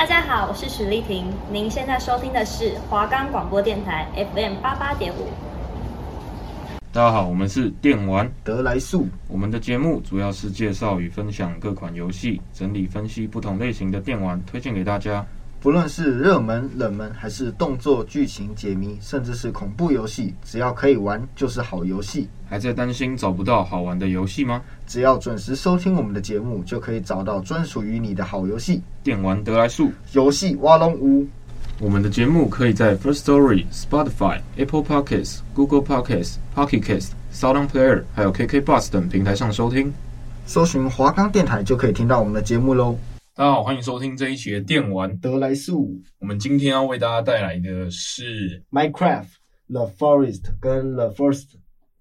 大家好，我是许丽婷。您现在收听的是华冈广播电台 FM 八八点五。大家好，我们是电玩得来速。我们的节目主要是介绍与分享各款游戏，整理分析不同类型的电玩，推荐给大家。不论是热门、冷门，还是动作、剧情、解谜，甚至是恐怖游戏，只要可以玩，就是好游戏。还在担心找不到好玩的游戏吗？只要准时收听我们的节目，就可以找到专属于你的好游戏。电玩得来速，游戏挖龙屋。我们的节目可以在 First Story、Spotify、Apple Podcasts、Google Podcasts、Pocket Casts、SoundOn Player，还有 KK Bus 等平台上收听。搜寻华冈电台就可以听到我们的节目喽。大家好，欢迎收听这一期的电玩得来速。我们今天要为大家带来的是 Minecraft The Forest 跟 The First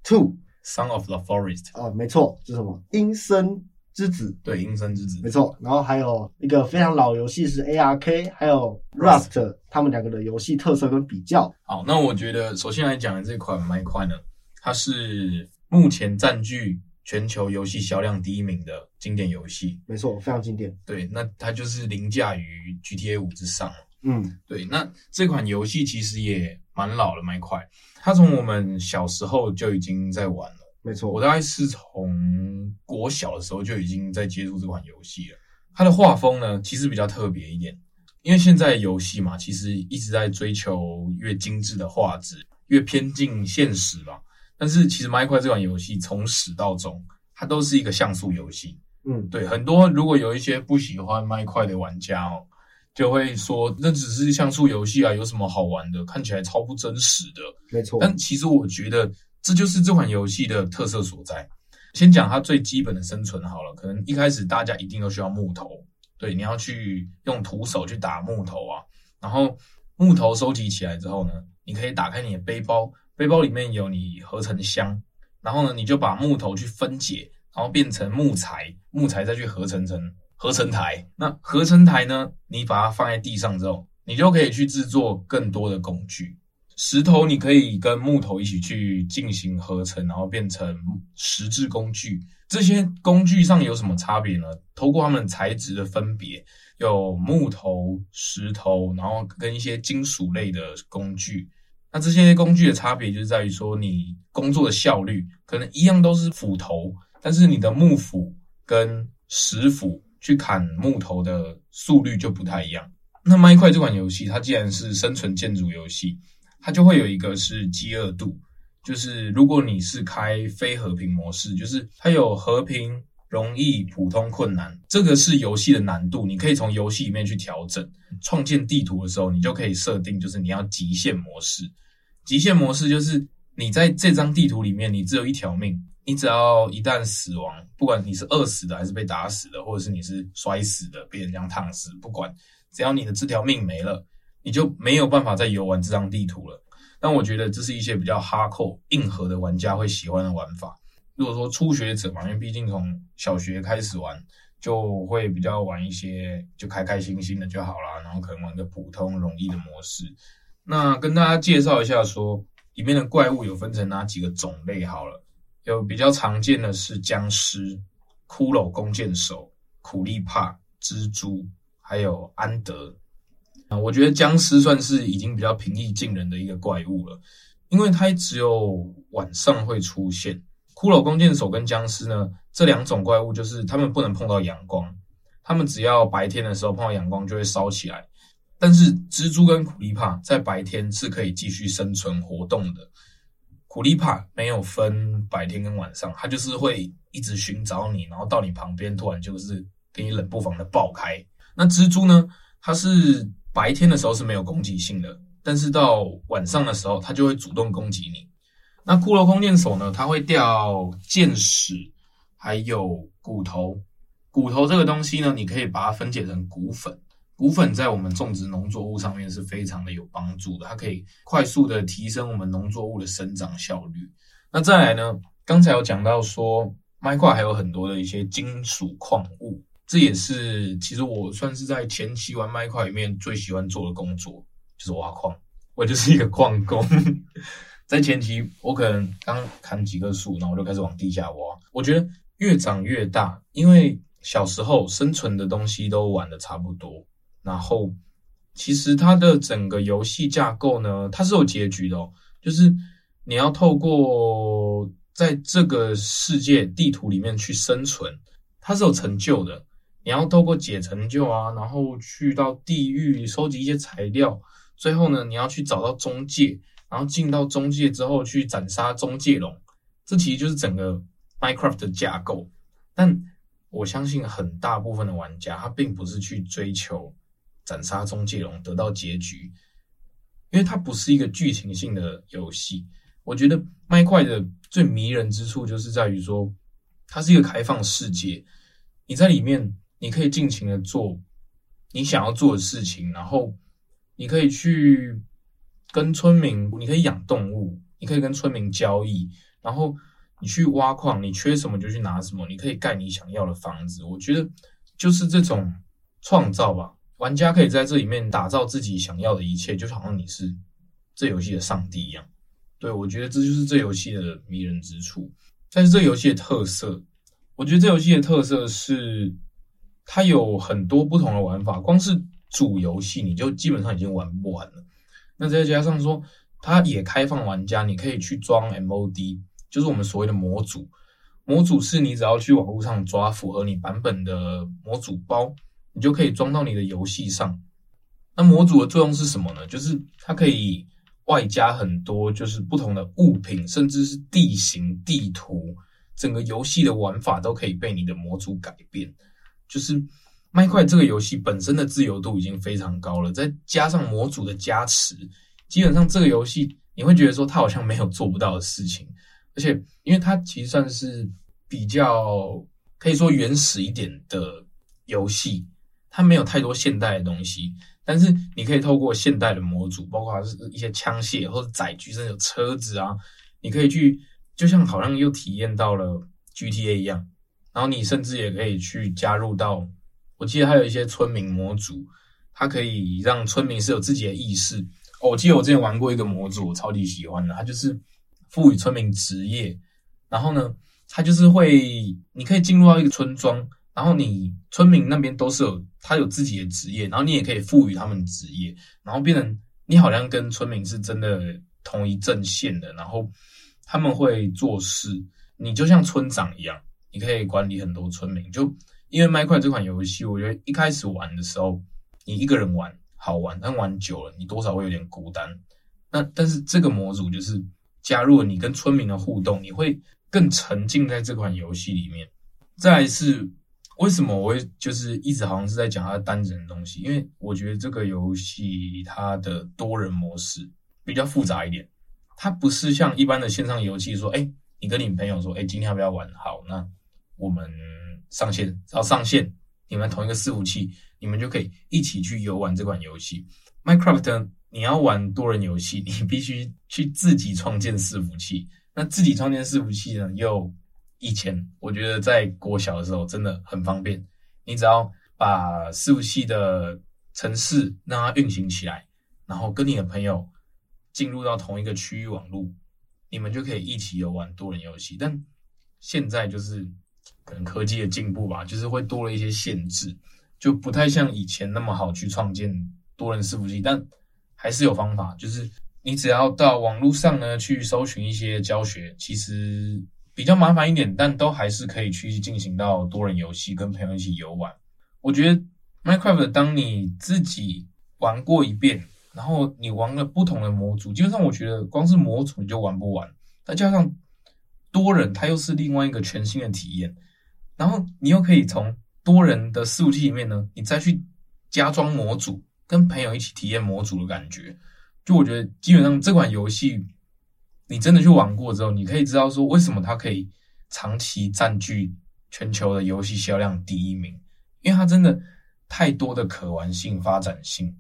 Two Son of the Forest 啊，没错，是什么？阴森之子。对，阴森之子，没错。然后还有一个非常老游戏是 ARK，还有 Rust，他们两个的游戏特色跟比较。好，那我觉得首先来讲的这款 Minecraft 呢，它是目前占据。全球游戏销量第一名的经典游戏，没错，非常经典。对，那它就是凌驾于 GTA 五之上。嗯，对。那这款游戏其实也蛮老了，蛮快。它从我们小时候就已经在玩了。没错，我大概是从国小的时候就已经在接触这款游戏了。它的画风呢，其实比较特别一点，因为现在游戏嘛，其实一直在追求越精致的画质，越偏近现实吧。但是其实《Minecraft》这款游戏从始到终，它都是一个像素游戏。嗯，对，很多如果有一些不喜欢《Minecraft》的玩家哦，就会说那只是像素游戏啊，有什么好玩的？看起来超不真实的。没错。但其实我觉得这就是这款游戏的特色所在。先讲它最基本的生存好了，可能一开始大家一定都需要木头，对，你要去用徒手去打木头啊，然后木头收集起来之后呢，你可以打开你的背包。背包里面有你合成箱，然后呢，你就把木头去分解，然后变成木材，木材再去合成成合成台。那合成台呢，你把它放在地上之后，你就可以去制作更多的工具。石头你可以跟木头一起去进行合成，然后变成石质工具。这些工具上有什么差别呢？透过它们材质的分别，有木头、石头，然后跟一些金属类的工具。那这些工具的差别就是在于说，你工作的效率可能一样都是斧头，但是你的木斧跟石斧去砍木头的速率就不太一样。那《麦块》这款游戏，它既然是生存建筑游戏，它就会有一个是饥饿度，就是如果你是开非和平模式，就是它有和平。容易、普通、困难，这个是游戏的难度。你可以从游戏里面去调整。创建地图的时候，你就可以设定，就是你要极限模式。极限模式就是你在这张地图里面，你只有一条命，你只要一旦死亡，不管你是饿死的，还是被打死的，或者是你是摔死的，被人这样烫死，不管，只要你的这条命没了，你就没有办法再游玩这张地图了。但我觉得这是一些比较哈扣硬核的玩家会喜欢的玩法。如果说初学者嘛，因为毕竟从小学开始玩，就会比较玩一些就开开心心的就好啦，然后可能玩个普通容易的模式。那跟大家介绍一下说，说里面的怪物有分成哪几个种类好了。有比较常见的是僵尸、骷髅弓箭手、苦力怕、蜘蛛，还有安德。啊，我觉得僵尸算是已经比较平易近人的一个怪物了，因为它只有晚上会出现。骷髅弓箭手跟僵尸呢，这两种怪物就是他们不能碰到阳光，他们只要白天的时候碰到阳光就会烧起来。但是蜘蛛跟苦力怕在白天是可以继续生存活动的。苦力怕没有分白天跟晚上，它就是会一直寻找你，然后到你旁边突然就是给你冷不防的爆开。那蜘蛛呢，它是白天的时候是没有攻击性的，但是到晚上的时候，它就会主动攻击你。那骷髅弓箭手呢？它会掉箭矢，还有骨头。骨头这个东西呢，你可以把它分解成骨粉。骨粉在我们种植农作物上面是非常的有帮助的，它可以快速的提升我们农作物的生长效率。那再来呢？刚才有讲到说，麦块还有很多的一些金属矿物，这也是其实我算是在前期玩麦块里面最喜欢做的工作，就是挖矿。我就是一个矿工。在前期，我可能刚砍几棵树，然后我就开始往地下挖。我觉得越长越大，因为小时候生存的东西都玩得差不多，然后其实它的整个游戏架构呢，它是有结局的哦，就是你要透过在这个世界地图里面去生存，它是有成就的。你要透过解成就啊，然后去到地狱收集一些材料，最后呢，你要去找到中介，然后进到中介之后去斩杀中介龙。这其实就是整个 Minecraft 的架构。但我相信很大部分的玩家，他并不是去追求斩杀中介龙得到结局，因为它不是一个剧情性的游戏。我觉得麦块的最迷人之处就是在于说，它是一个开放世界，你在里面。你可以尽情的做你想要做的事情，然后你可以去跟村民，你可以养动物，你可以跟村民交易，然后你去挖矿，你缺什么就去拿什么，你可以盖你想要的房子。我觉得就是这种创造吧，玩家可以在这里面打造自己想要的一切，就好像你是这游戏的上帝一样。对，我觉得这就是这游戏的迷人之处。但是这游戏的特色，我觉得这游戏的特色是。它有很多不同的玩法，光是主游戏你就基本上已经玩不完了。那再加上说，它也开放玩家，你可以去装 MOD，就是我们所谓的模组。模组是你只要去网络上抓符合你版本的模组包，你就可以装到你的游戏上。那模组的作用是什么呢？就是它可以外加很多，就是不同的物品，甚至是地形、地图，整个游戏的玩法都可以被你的模组改变。就是麦块这个游戏本身的自由度已经非常高了，再加上模组的加持，基本上这个游戏你会觉得说它好像没有做不到的事情。而且因为它其实算是比较可以说原始一点的游戏，它没有太多现代的东西，但是你可以透过现代的模组，包括是一些枪械或者载具，甚至有车子啊，你可以去就像好像又体验到了 GTA 一样。然后你甚至也可以去加入到，我记得还有一些村民模组，它可以让村民是有自己的意识。哦，我记得我之前玩过一个模组，我超级喜欢的，它就是赋予村民职业。然后呢，它就是会，你可以进入到一个村庄，然后你村民那边都是有他有自己的职业，然后你也可以赋予他们职业，然后变成你好像跟村民是真的同一阵线的，然后他们会做事，你就像村长一样。你可以管理很多村民，就因为麦块这款游戏，我觉得一开始玩的时候，你一个人玩好玩，但玩久了，你多少会有点孤单。那但是这个模组就是加入了你跟村民的互动，你会更沉浸在这款游戏里面。再来是为什么我会就是一直好像是在讲它单人的东西，因为我觉得这个游戏它的多人模式比较复杂一点，它不是像一般的线上游戏说，哎，你跟你朋友说，哎，今天要不要玩？好，那。我们上线，只要上线，你们同一个伺服器，你们就可以一起去游玩这款游戏。Minecraft，你要玩多人游戏，你必须去自己创建伺服器。那自己创建伺服器呢，又以前我觉得在国小的时候真的很方便，你只要把伺服器的程式让它运行起来，然后跟你的朋友进入到同一个区域网络，你们就可以一起游玩多人游戏。但现在就是。可能科技的进步吧，就是会多了一些限制，就不太像以前那么好去创建多人伺服器，但还是有方法。就是你只要到网络上呢去搜寻一些教学，其实比较麻烦一点，但都还是可以去进行到多人游戏，跟朋友一起游玩。我觉得 Minecraft 当你自己玩过一遍，然后你玩了不同的模组，基本上我觉得光是模组你就玩不完，再加上多人，它又是另外一个全新的体验。然后你又可以从多人的伺服器里面呢，你再去加装模组，跟朋友一起体验模组的感觉。就我觉得，基本上这款游戏，你真的去玩过之后，你可以知道说为什么它可以长期占据全球的游戏销量第一名，因为它真的太多的可玩性、发展性，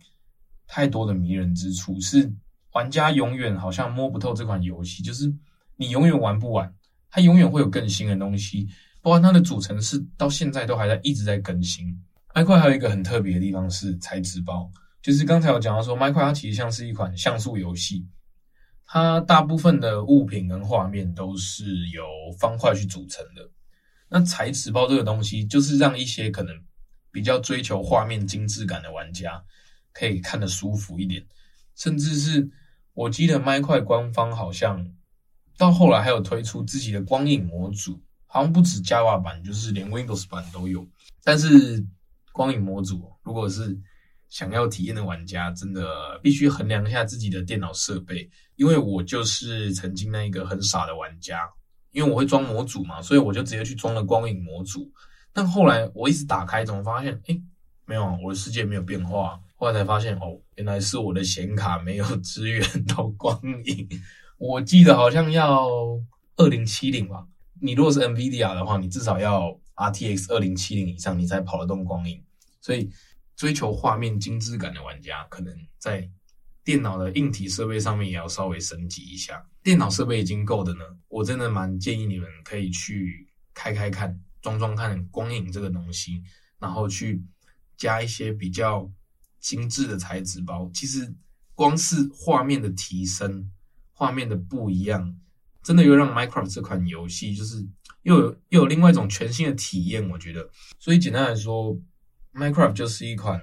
太多的迷人之处，是玩家永远好像摸不透这款游戏，就是你永远玩不完，它永远会有更新的东西。包括它的组成是到现在都还在一直在更新。麦块还有一个很特别的地方是材质包，就是刚才有讲到说，麦块它其实像是一款像素游戏，它大部分的物品跟画面都是由方块去组成的。那材质包这个东西，就是让一些可能比较追求画面精致感的玩家可以看得舒服一点，甚至是我记得麦块官方好像到后来还有推出自己的光影模组，好像不止 Java 版，就是连 Windows 版都有。但是光影模组，如果是想要体验的玩家，真的必须衡量一下自己的电脑设备，因为我就是曾经那一个很傻的玩家。因为我会装模组嘛，所以我就直接去装了光影模组。但后来我一直打开，怎么发现，诶，没有，我的世界没有变化。后来才发现，哦，原来是我的显卡没有支援到光影。我记得好像要二零七零吧。你如果是 NVIDIA 的话，你至少要 RTX 二零七零以上，你才跑得动光影。所以追求画面精致感的玩家，可能在。电脑的硬体设备上面也要稍微升级一下。电脑设备已经够的呢，我真的蛮建议你们可以去开开看、装装看光影这个东西，然后去加一些比较精致的材质包。其实光是画面的提升、画面的不一样，真的又让 Minecraft 这款游戏就是又有又有另外一种全新的体验。我觉得，所以简单来说，Minecraft 就是一款，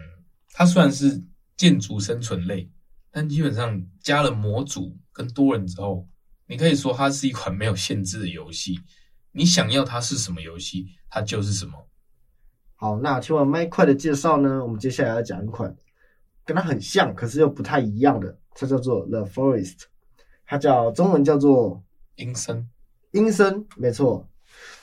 它虽然是建筑生存类。但基本上加了模组跟多人之后，你可以说它是一款没有限制的游戏。你想要它是什么游戏，它就是什么。好，那听完 Minecraft 的介绍呢，我们接下来要讲一款跟它很像，可是又不太一样的，它叫做 The Forest，它叫中文叫做阴森。阴森，没错。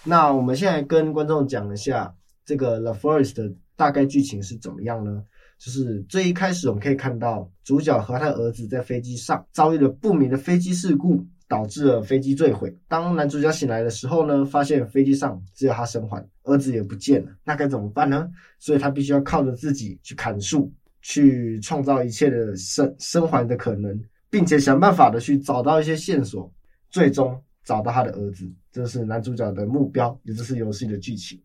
那我们现在跟观众讲一下这个 The Forest 的大概剧情是怎么样呢？就是最一开始，我们可以看到主角和他的儿子在飞机上遭遇了不明的飞机事故，导致了飞机坠毁。当男主角醒来的时候呢，发现飞机上只有他生还，儿子也不见了。那该怎么办呢？所以他必须要靠着自己去砍树，去创造一切的生生还的可能，并且想办法的去找到一些线索，最终找到他的儿子。这是男主角的目标，也就是游戏的剧情。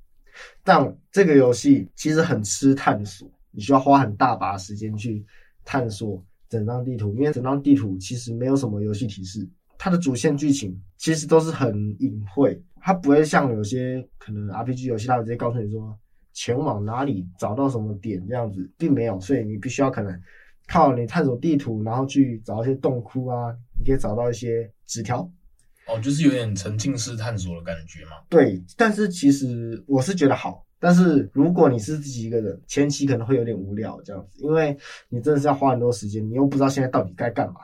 但这个游戏其实很吃探索。你需要花很大把时间去探索整张地图，因为整张地图其实没有什么游戏提示，它的主线剧情其实都是很隐晦，它不会像有些可能 RPG 游戏，它直接告诉你说前往哪里找到什么点这样子，并没有，所以你必须要可能靠你探索地图，然后去找一些洞窟啊，你可以找到一些纸条。哦，就是有点沉浸式探索的感觉嘛。对，但是其实我是觉得好。但是如果你是自己一个人，前期可能会有点无聊这样子，因为你真的是要花很多时间，你又不知道现在到底该干嘛。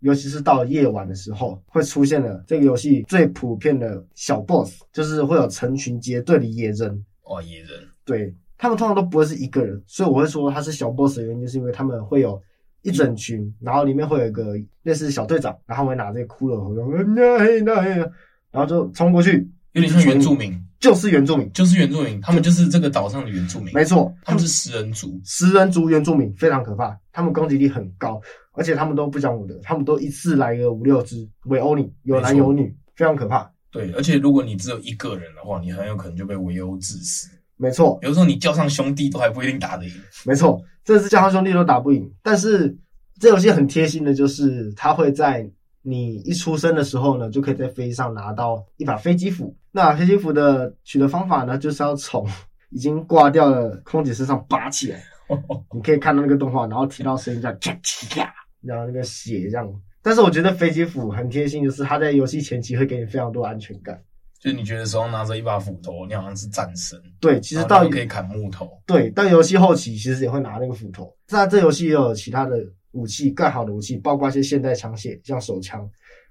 尤其是到夜晚的时候，会出现了这个游戏最普遍的小 boss，就是会有成群结队的野人。哦，野人，对，他们通常都不会是一个人，所以我会说他是小 boss 的原因，就是因为他们会有一整群，然后里面会有一个类似小队长，然后会拿这个骷髅头，然后就冲过去，有点像原住民。就是原住民，就是原住民，他们就是这个岛上的原住民。没错，他们是食人族，食人族原住民非常可怕，他们攻击力很高，而且他们都不讲武德，他们都一次来个五六只围殴你，有男有女，非常可怕。对，而且如果你只有一个人的话，你很有可能就被围殴致死。没错，有时候你叫上兄弟都还不一定打得赢。没错，这次叫上兄弟都打不赢，但是这游戏很贴心的就是，它会在。你一出生的时候呢，就可以在飞机上拿到一把飞机斧。那飞机斧的取得方法呢，就是要从已经挂掉的空姐身上拔起来。你可以看到那个动画，然后提到声音叫咔咔，然后那个血这样。但是我觉得飞机斧很贴心，就是它在游戏前期会给你非常多安全感。就你觉得手上拿着一把斧头，你好像是战神。对，其实到可以砍木头。对，但游戏后期其实也会拿那个斧头。那这游戏也有其他的。武器更好的武器，包括一些现代枪械，像手枪。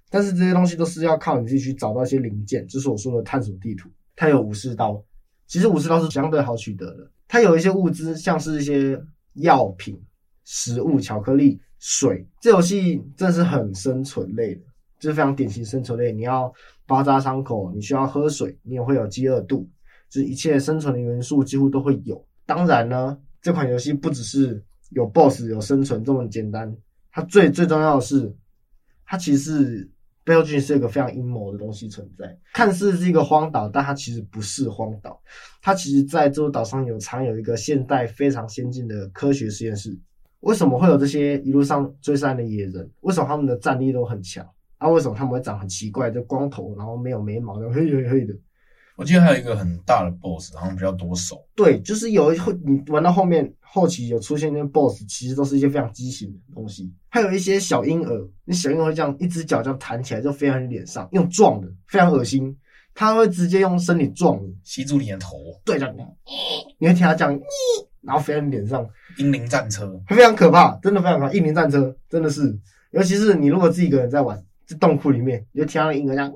但是这些东西都是要靠你自己去找到一些零件，就是我说的探索地图。它有武士刀，其实武士刀是相对好取得的。它有一些物资，像是一些药品、食物、巧克力、水。这游戏真的是很生存类的，就是非常典型生存类。你要包扎伤口，你需要喝水，你也会有饥饿度，就是一切生存的元素几乎都会有。当然呢，这款游戏不只是。有 BOSS 有生存这么简单，它最最重要的是，它其实背后其实是一个非常阴谋的东西存在。看似是一个荒岛，但它其实不是荒岛。它其实在这座岛上有藏有一个现代非常先进的科学实验室。为什么会有这些一路上追杀的野人？为什么他们的战力都很强？啊，为什么他们会长很奇怪就光头，然后没有眉毛，然后黑黑黑的？我记得还有一个很大的 BOSS，好像比较多手。对，就是有后你玩到后面后期有出现那些 BOSS，其实都是一些非常畸形的东西。还有一些小婴儿，那小婴儿会这样一只脚这样弹起来，就飞在你脸上，用撞的，非常恶心。他会直接用身体撞你，吸住你的头。对的，你会听他讲，然后飞在你脸上。英灵战车，非常可怕，真的非常可怕。英灵战车真的是，尤其是你如果自己一个人在玩，在洞窟里面，你就听到那婴儿这样。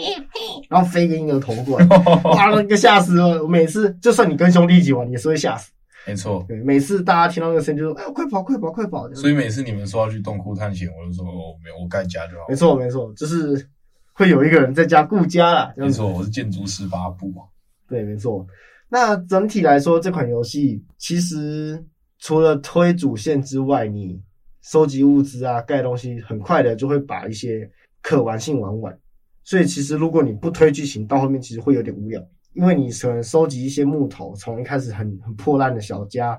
然后飞一个婴儿头过来，哇，那个吓死了！我每次就算你跟兄弟一起玩，也是会吓死。没错，对，每次大家听到那个声音就说：“哎，快跑，快跑，快跑！”所以每次你们说要去洞窟探险，我就说：“哦，没有，我盖家就好。”没错，没错，就是会有一个人在家顾家啦。没错，我是建筑师八部嘛。对，没错。那整体来说，这款游戏其实除了推主线之外，你收集物资啊、盖东西，很快的就会把一些可玩性玩完。所以其实如果你不推剧情，到后面其实会有点无聊，因为你可能收集一些木头，从一开始很很破烂的小家，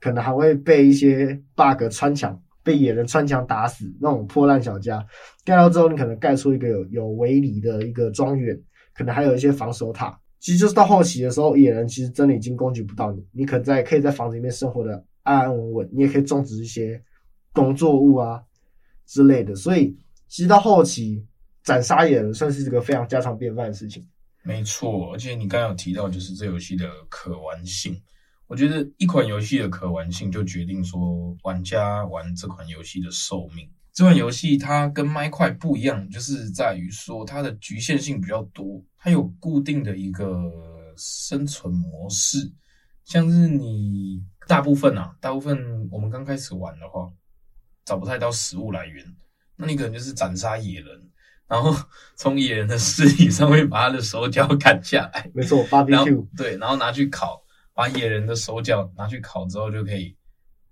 可能还会被一些 bug 穿墙，被野人穿墙打死那种破烂小家，盖到之后你可能盖出一个有有围篱的一个庄园，可能还有一些防守塔。其实就是到后期的时候，野人其实真的已经攻击不到你，你可在可以在房子里面生活的安安稳稳，你也可以种植一些农作物啊之类的。所以其实到后期。斩杀野人算是一个非常家常便饭的事情。没错，而且你刚刚有提到，就是这游戏的可玩性。我觉得一款游戏的可玩性，就决定说玩家玩这款游戏的寿命。这款游戏它跟麦块不一样，就是在于说它的局限性比较多，它有固定的一个生存模式，像是你大部分啊，大部分我们刚开始玩的话，找不太到食物来源，那你可能就是斩杀野人。然后 从野人的尸体上面把他的手脚砍下来，没错，barbecue，对，然后拿去烤，把野人的手脚拿去烤之后就可以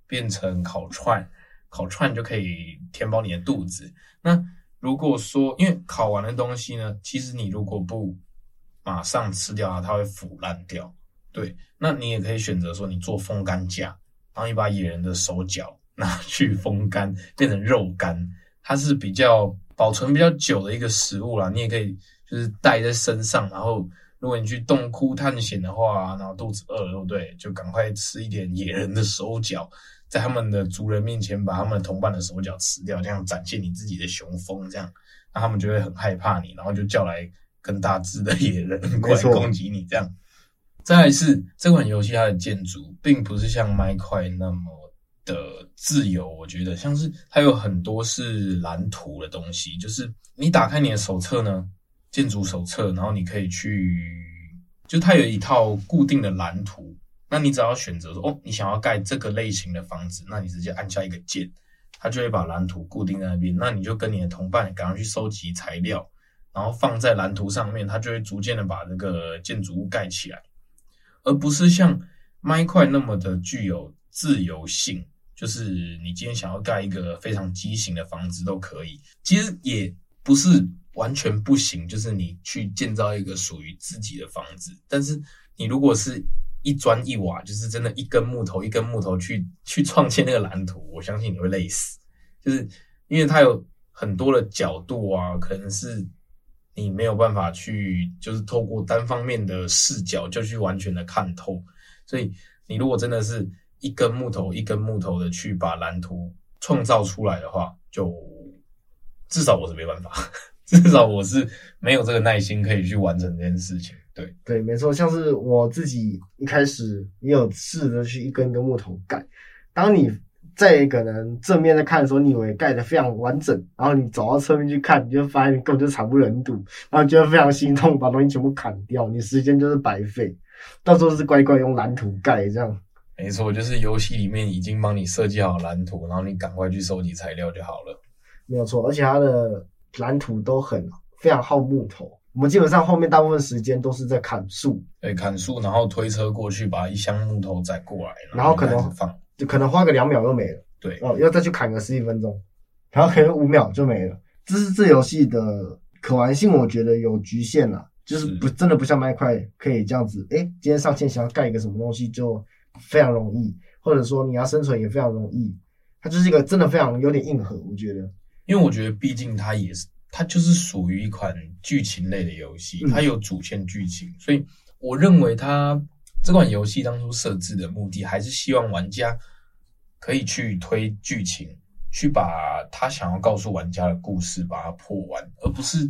变成烤串，烤串就可以填饱你的肚子。那如果说因为烤完的东西呢，其实你如果不马上吃掉它，它会腐烂掉。对，那你也可以选择说你做风干架，然后你把野人的手脚拿 去风干，变成肉干，它是比较。保存比较久的一个食物啦，你也可以就是带在身上，然后如果你去洞窟探险的话，然后肚子饿，对不对？就赶快吃一点野人的手脚，在他们的族人面前把他们同伴的手脚吃掉，这样展现你自己的雄风，这样那他们就会很害怕你，然后就叫来更大只的野人过来攻击你，这样。再来是这款游戏它的建筑并不是像麦块那么。的自由，我觉得像是它有很多是蓝图的东西，就是你打开你的手册呢，建筑手册，然后你可以去，就它有一套固定的蓝图，那你只要选择说，哦，你想要盖这个类型的房子，那你直接按下一个键，它就会把蓝图固定在那边，那你就跟你的同伴赶快去收集材料，然后放在蓝图上面，它就会逐渐的把这个建筑物盖起来，而不是像麦块那么的具有自由性。就是你今天想要盖一个非常畸形的房子都可以，其实也不是完全不行。就是你去建造一个属于自己的房子，但是你如果是一砖一瓦，就是真的一根木头一根木头去去创建那个蓝图，我相信你会累死。就是因为它有很多的角度啊，可能是你没有办法去，就是透过单方面的视角就去完全的看透。所以你如果真的是。一根木头一根木头的去把蓝图创造出来的话，就至少我是没办法，至少我是没有这个耐心可以去完成这件事情。对对，没错，像是我自己一开始也有试着去一根一根木头盖。当你在可能正面在看的时候，你以为盖得非常完整，然后你走到侧面去看，你就发现你根本就惨不忍睹，然后觉得非常心痛，把东西全部砍掉，你时间就是白费。到时候是乖乖用蓝图盖这样。没错，就是游戏里面已经帮你设计好蓝图，然后你赶快去收集材料就好了。没有错，而且它的蓝图都很非常耗木头。我们基本上后面大部分时间都是在砍树，对，砍树，然后推车过去把一箱木头载过来，然后可能放，就可能花个两秒就没了。对，哦，要再去砍个十几分钟，然后可能五秒就没了。这是这游戏的可玩性，我觉得有局限了，就是不真的不像麦块可以这样子。诶，今天上线想要盖一个什么东西就。非常容易，或者说你要生存也非常容易，它就是一个真的非常有点硬核，我觉得。因为我觉得毕竟它也是它就是属于一款剧情类的游戏，嗯、它有主线剧情，所以我认为它这款游戏当初设置的目的，还是希望玩家可以去推剧情，去把他想要告诉玩家的故事把它破完，而不是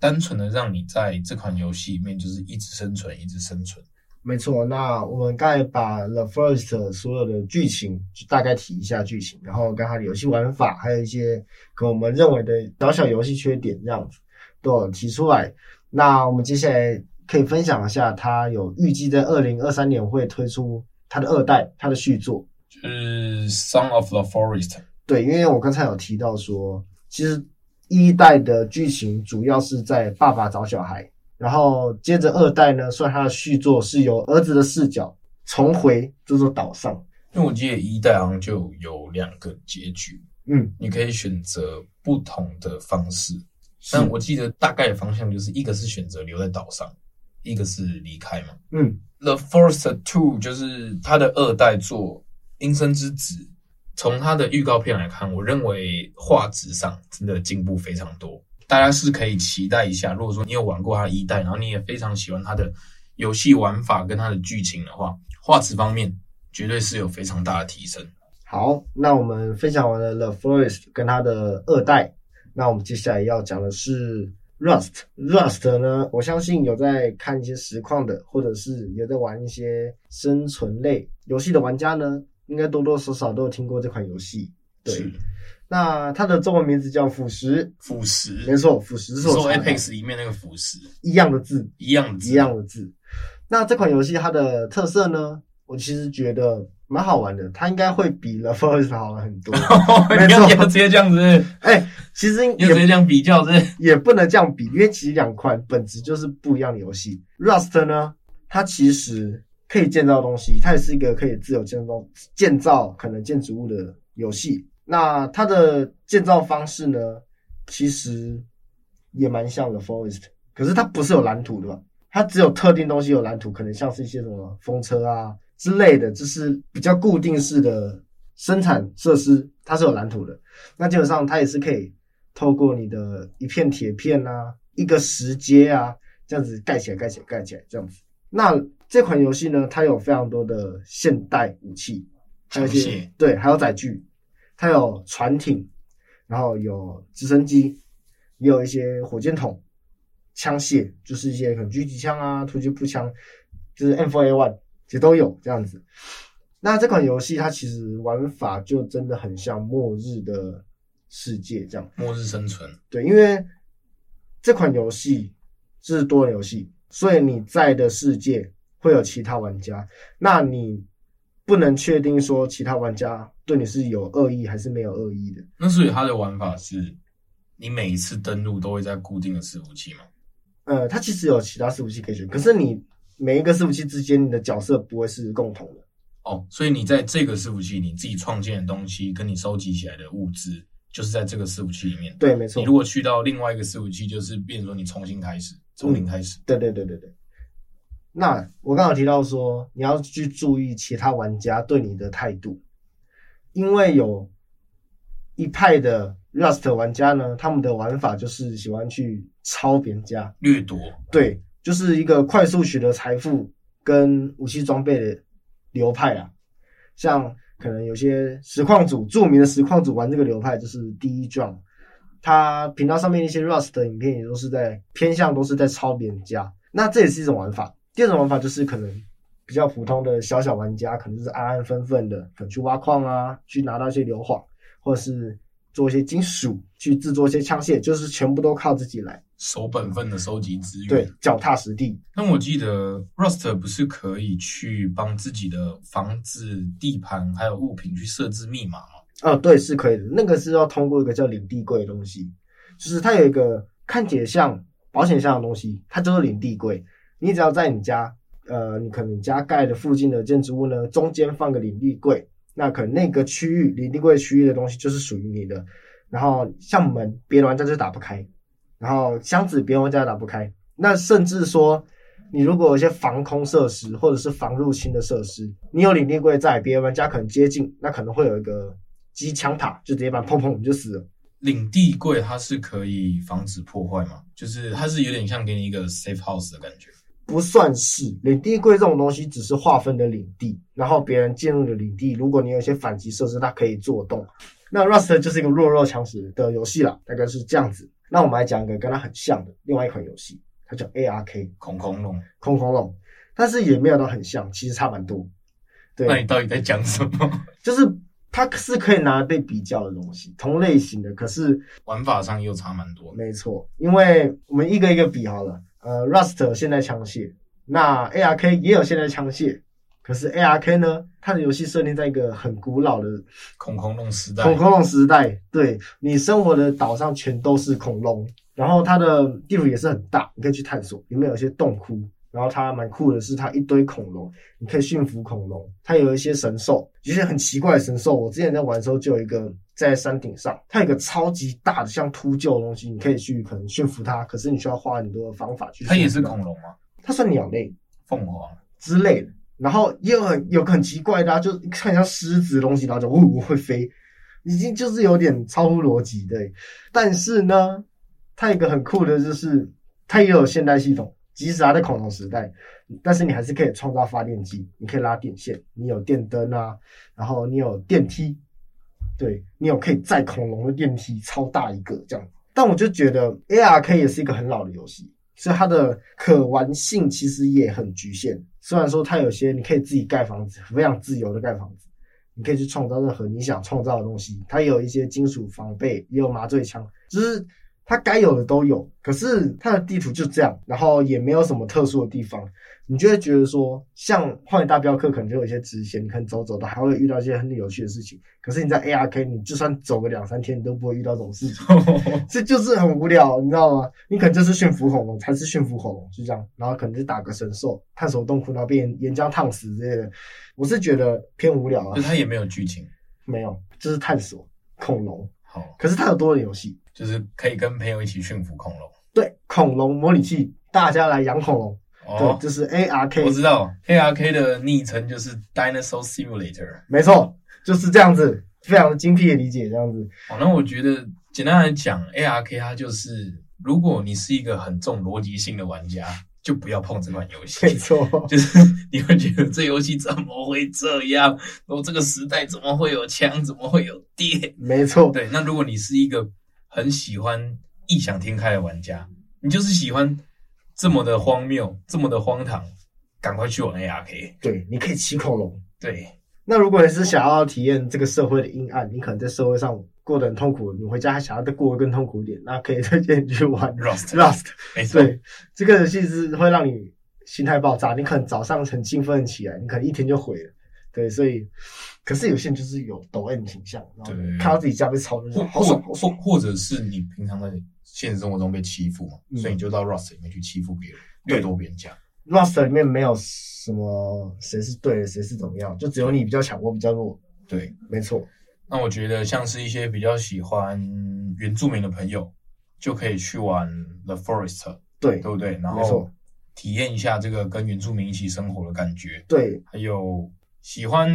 单纯的让你在这款游戏里面就是一直生存，一直生存。没错，那我们刚才把 The Forest 所有的剧情就大概提一下剧情，然后跟它的游戏玩法，还有一些跟我们认为的小小游戏缺点这样子都有提出来。那我们接下来可以分享一下，它有预计在二零二三年会推出它的二代，它的续作，就是《Song of the Forest》。对，因为我刚才有提到说，其实一代的剧情主要是在爸爸找小孩。然后接着二代呢，算他的续作是由儿子的视角重回这座岛上。因为我记得一代好像就有两个结局，嗯，你可以选择不同的方式。但我记得大概的方向就是一个是选择留在岛上，一个是离开嘛。嗯，《The Forest Two》就是他的二代作《阴森之子》，从他的预告片来看，我认为画质上真的进步非常多。大家是可以期待一下，如果说你有玩过它一代，然后你也非常喜欢它的游戏玩法跟它的剧情的话，画质方面绝对是有非常大的提升。好，那我们分享完了 The Forest 跟它的二代，那我们接下来要讲的是 Rust。Rust 呢，我相信有在看一些实况的，或者是有在玩一些生存类游戏的玩家呢，应该多多少少都有听过这款游戏。对。那它的中文名字叫腐蚀，腐蚀，没错，腐蚀是说 Apex 里面那个腐蚀。一样的字，一样的字，一样的字。那这款游戏它的特色呢，我其实觉得蛮好玩的，它应该会比 The Forest 好玩很多。没错，直接这样子，哎、欸，其实也直接这样比较，这也不能这样比，因为其实两款本质就是不一样的游戏。Rust 呢，它其实可以建造东西，它也是一个可以自由建造建造可能建筑物的游戏。那它的建造方式呢，其实也蛮像的 Forest，可是它不是有蓝图的吧？它只有特定东西有蓝图，可能像是一些什么风车啊之类的，就是比较固定式的生产设施，它是有蓝图的。那基本上它也是可以透过你的一片铁片啊，一个石阶啊，这样子盖起来、盖起来、盖起来这样子。那这款游戏呢，它有非常多的现代武器，还有一些对，还有载具。它有船艇，然后有直升机，也有一些火箭筒、枪械，就是一些可能狙击枪啊、突击步枪，就是 M4A1 也都有这样子。那这款游戏它其实玩法就真的很像末日的世界这样，末日生存。对，因为这款游戏是多人游戏，所以你在的世界会有其他玩家，那你不能确定说其他玩家。对你是有恶意还是没有恶意的？那所以它的玩法是，你每一次登录都会在固定的伺服器吗？呃，它其实有其他伺服器可以选，可是你每一个伺服器之间，你的角色不会是共同的。哦，所以你在这个伺服器，你自己创建的东西跟你收集起来的物资，就是在这个伺服器里面。对，没错。你如果去到另外一个伺服器，就是变成说你重新开始，从零开始。嗯。对对对对对。那我刚好提到说，你要去注意其他玩家对你的态度。因为有一派的 Rust 玩家呢，他们的玩法就是喜欢去抄别人家，掠夺。对，就是一个快速取得财富跟武器装备的流派啊。像可能有些实况组，著名的实况组玩这个流派，就是第一 John，他频道上面一些 Rust 的影片也都是在偏向都是在抄别人家。那这也是一种玩法。第二种玩法就是可能。比较普通的小小玩家，可能就是安安分分的，可能去挖矿啊，去拿到一些硫磺，或者是做一些金属，去制作一些枪械，就是全部都靠自己来，守本分的收集资源，对，脚踏实地。那我记得 Rust 不是可以去帮自己的房子、地盘还有物品去设置密码吗？哦，对，是可以的。那个是要通过一个叫领地柜的东西，就是它有一个看起来像保险箱的东西，它就是领地柜。你只要在你家。呃，你可能你家盖的附近的建筑物呢，中间放个领地柜，那可能那个区域领地柜区域的东西就是属于你的。然后像门，别的玩家就打不开；然后箱子，别的玩家打不开。那甚至说，你如果有一些防空设施或者是防入侵的设施，你有领地柜在，别的玩家可能接近，那可能会有一个机枪塔，就直接把砰砰你就死了。领地柜它是可以防止破坏吗？就是它是有点像给你一个 safe house 的感觉。不算是领地柜这种东西，只是划分的领地，然后别人进入的领地，如果你有一些反击设施，它可以做动。那 Rust 就是一个弱肉强食的游戏啦，大概是这样子。那我们来讲一个跟它很像的另外一款游戏，它叫 ARK 空空龙，空空龙，但是也没有到很像，其实差蛮多。对，那你到底在讲什么？就是它是可以拿来被比较的东西，同类型的，可是玩法上又差蛮多。没错，因为我们一个一个比好了。呃，Rust 现在枪械，那 ARK 也有现在枪械，可是 ARK 呢，它的游戏设定在一个很古老的恐恐龙时代。恐恐龙时代，对，你生活的岛上全都是恐龙，然后它的地图也是很大，你可以去探索，里面有一些洞窟，然后它蛮酷的是它一堆恐龙，你可以驯服恐龙，它有一些神兽，有些很奇怪的神兽，我之前在玩的时候就有一个。在山顶上，它有一个超级大的像秃鹫的东西，你可以去可能驯服它，可是你需要花很多的方法去。它也是恐龙吗？它算鸟类，凤凰之类的。然后也有很有个很奇怪的，啊，就看像狮子的东西，然后就呜呜会飞，已经就是有点超乎逻辑对。但是呢，它有一个很酷的就是它也有现代系统，即使它在恐龙时代，但是你还是可以创造发电机，你可以拉电线，你有电灯啊，然后你有电梯。对，你有可以载恐龙的电梯，超大一个这样。但我就觉得 ARK 也是一个很老的游戏，所以它的可玩性其实也很局限。虽然说它有些你可以自己盖房子，非常自由的盖房子，你可以去创造任何你想创造的东西。它有一些金属防备，也有麻醉枪，就是它该有的都有。可是它的地图就这样，然后也没有什么特殊的地方。你就会觉得说，像荒野大镖客可能就有一些支线，你可能走走的还会遇到一些很有趣的事情。可是你在 ARK，你就算走个两三天，你都不会遇到这种事情，这就是很无聊，你知道吗？你可能就是驯服恐龙，才是驯服恐龙，就这样，然后可能就打个神兽，探索洞窟，然后被岩岩浆烫死之类的。我是觉得偏无聊啊。就它也没有剧情，没有，就是探索恐龙。好，可是它有多人游戏，就是可以跟朋友一起驯服恐龙。对，恐龙模拟器，大家来养恐龙。哦，就是 ARK，我知道 ARK 的昵称就是 Dinosaur Simulator，没错，就是这样子，非常精辟的理解这样子。哦，那我觉得简单来讲，ARK 它就是，如果你是一个很重逻辑性的玩家，就不要碰这款游戏。没错，就是你会觉得这游戏怎么会这样？然后这个时代怎么会有枪？怎么会有电？没错，对。那如果你是一个很喜欢异想天开的玩家，你就是喜欢。这么的荒谬，这么的荒唐，赶快去玩 ARK。对，你可以骑恐龙。对，那如果你是想要体验这个社会的阴暗，你可能在社会上过得很痛苦，你回家还想要再过得更痛苦一点，那可以推荐你去玩 Rust。Rust，没错，对，这个游戏是会让你心态爆炸，你可能早上很兴奋起来，你可能一天就毁了。对，所以，可是有些人就是有抖 M 倾向，然后看到自己家被抄，的好爽，好爽。或者是你平常在现实生活中被欺负嘛，嗯、所以你就到 Rust 里面去欺负别人，掠夺别人家。Rust 里面没有什么谁是对的，谁是怎么样，就只有你比较强，我比较弱。对，没错。那我觉得像是一些比较喜欢原住民的朋友，就可以去玩 The Forest，对，对不对？然后体验一下这个跟原住民一起生活的感觉。对，还有。喜欢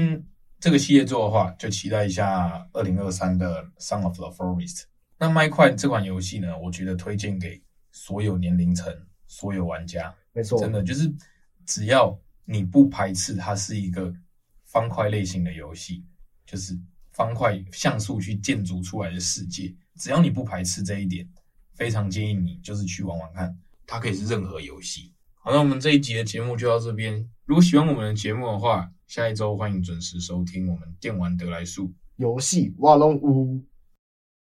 这个系列做的话，就期待一下二零二三的《Song of the Forest》。那麦块这款游戏呢，我觉得推荐给所有年龄层、所有玩家。没错，真的就是只要你不排斥它是一个方块类型的游戏，就是方块像素去建筑出来的世界，只要你不排斥这一点，非常建议你就是去玩玩看。它可以是任何游戏。好，那我们这一集的节目就到这边。如果喜欢我们的节目的话，下一周欢迎准时收听我们电玩得来速游戏挖龙屋。